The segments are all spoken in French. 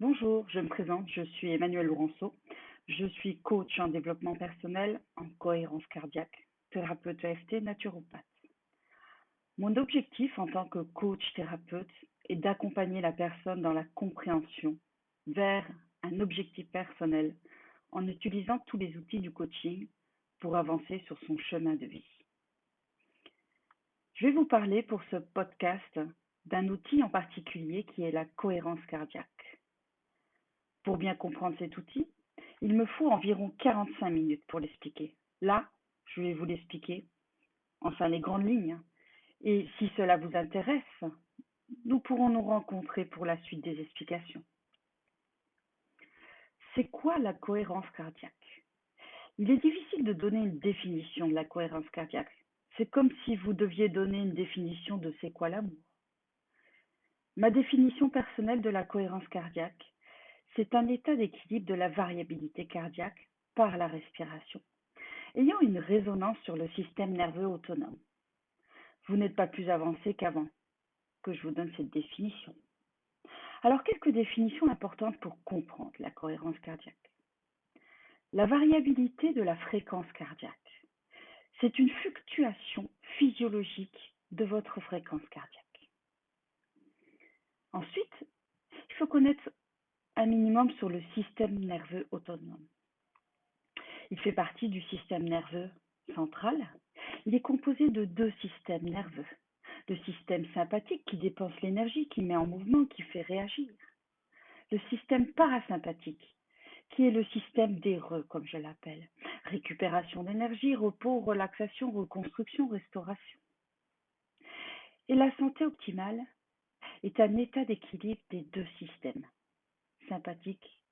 Bonjour, je me présente, je suis Emmanuel Laurenceau. Je suis coach en développement personnel, en cohérence cardiaque, thérapeute EFT, naturopathe. Mon objectif en tant que coach thérapeute est d'accompagner la personne dans la compréhension vers un objectif personnel en utilisant tous les outils du coaching pour avancer sur son chemin de vie. Je vais vous parler pour ce podcast d'un outil en particulier qui est la cohérence cardiaque. Pour bien comprendre cet outil, il me faut environ 45 minutes pour l'expliquer. Là, je vais vous l'expliquer, enfin les grandes lignes. Et si cela vous intéresse, nous pourrons nous rencontrer pour la suite des explications. C'est quoi la cohérence cardiaque? Il est difficile de donner une définition de la cohérence cardiaque. C'est comme si vous deviez donner une définition de c'est quoi l'amour. Ma définition personnelle de la cohérence cardiaque, c'est un état d'équilibre de la variabilité cardiaque par la respiration, ayant une résonance sur le système nerveux autonome. Vous n'êtes pas plus avancé qu'avant que je vous donne cette définition. Alors, quelques définitions importantes pour comprendre la cohérence cardiaque. La variabilité de la fréquence cardiaque, c'est une fluctuation physiologique de votre fréquence cardiaque. Ensuite, il faut connaître un minimum sur le système nerveux autonome. Il fait partie du système nerveux central. Il est composé de deux systèmes nerveux. Le système sympathique qui dépense l'énergie, qui met en mouvement, qui fait réagir. Le système parasympathique qui est le système des comme je l'appelle. Récupération d'énergie, repos, relaxation, reconstruction, restauration. Et la santé optimale est un état d'équilibre des deux systèmes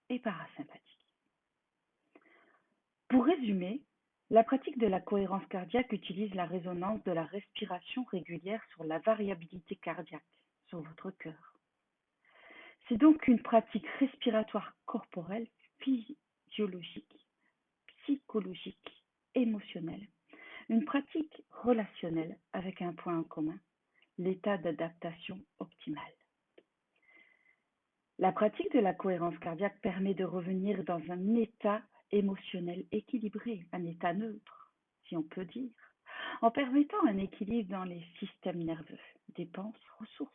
et parasympathique. Pour résumer, la pratique de la cohérence cardiaque utilise la résonance de la respiration régulière sur la variabilité cardiaque, sur votre cœur. C'est donc une pratique respiratoire corporelle, physiologique, psychologique, émotionnelle, une pratique relationnelle avec un point en commun, l'état d'adaptation optimale. La pratique de la cohérence cardiaque permet de revenir dans un état émotionnel équilibré, un état neutre, si on peut dire, en permettant un équilibre dans les systèmes nerveux, dépenses, ressources.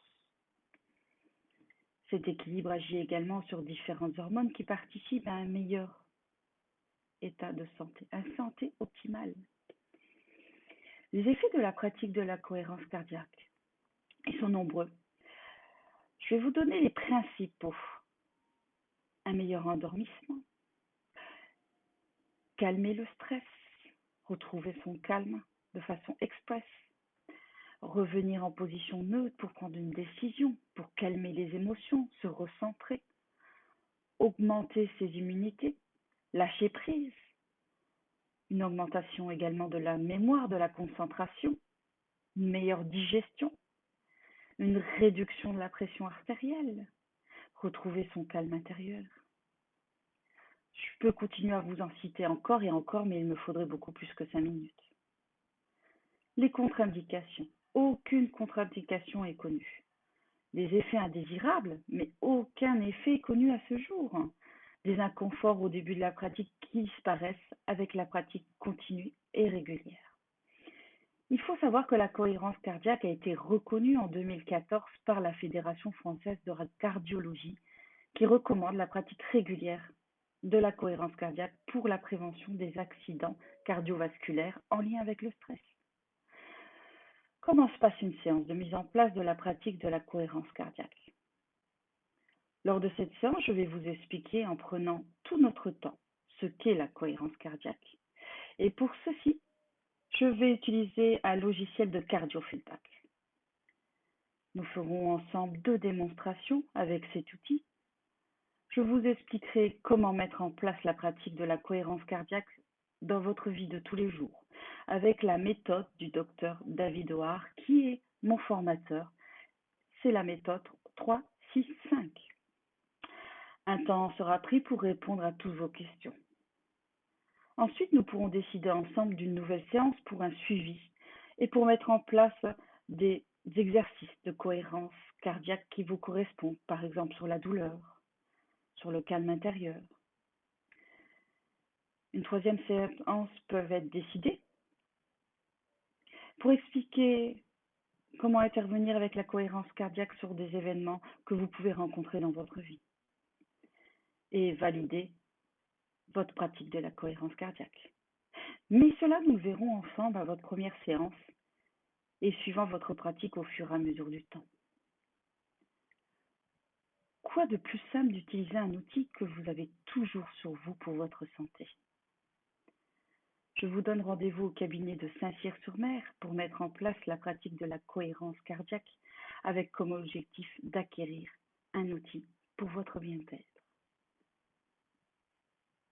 Cet équilibre agit également sur différentes hormones qui participent à un meilleur état de santé, une santé optimale. Les effets de la pratique de la cohérence cardiaque, ils sont nombreux. Je vais vous donner les principaux. Un meilleur endormissement, calmer le stress, retrouver son calme de façon express, revenir en position neutre pour prendre une décision, pour calmer les émotions, se recentrer, augmenter ses immunités, lâcher prise, une augmentation également de la mémoire, de la concentration, une meilleure digestion, une réduction de la pression artérielle, retrouver son calme intérieur. Je peux continuer à vous en citer encore et encore, mais il me faudrait beaucoup plus que cinq minutes. Les contre-indications. Aucune contre-indication est connue. Les effets indésirables, mais aucun effet connu à ce jour. Des inconforts au début de la pratique qui disparaissent avec la pratique continue et régulière. Il faut savoir que la cohérence cardiaque a été reconnue en 2014 par la Fédération française de cardiologie qui recommande la pratique régulière de la cohérence cardiaque pour la prévention des accidents cardiovasculaires en lien avec le stress. Comment se passe une séance de mise en place de la pratique de la cohérence cardiaque? Lors de cette séance, je vais vous expliquer en prenant tout notre temps ce qu'est la cohérence cardiaque. Et pour ceci, je vais utiliser un logiciel de cardiofeedback. Nous ferons ensemble deux démonstrations avec cet outil. Je vous expliquerai comment mettre en place la pratique de la cohérence cardiaque dans votre vie de tous les jours avec la méthode du docteur David O'Hare qui est mon formateur. C'est la méthode 3, 6, 5. Un temps sera pris pour répondre à toutes vos questions. Ensuite, nous pourrons décider ensemble d'une nouvelle séance pour un suivi et pour mettre en place des exercices de cohérence cardiaque qui vous correspondent, par exemple sur la douleur, sur le calme intérieur. Une troisième séance peut être décidée pour expliquer comment intervenir avec la cohérence cardiaque sur des événements que vous pouvez rencontrer dans votre vie et valider votre pratique de la cohérence cardiaque. Mais cela, nous verrons ensemble à votre première séance et suivant votre pratique au fur et à mesure du temps. Quoi de plus simple d'utiliser un outil que vous avez toujours sur vous pour votre santé? Je vous donne rendez-vous au cabinet de Saint-Cyr-sur-Mer pour mettre en place la pratique de la cohérence cardiaque avec comme objectif d'acquérir un outil pour votre bien-être.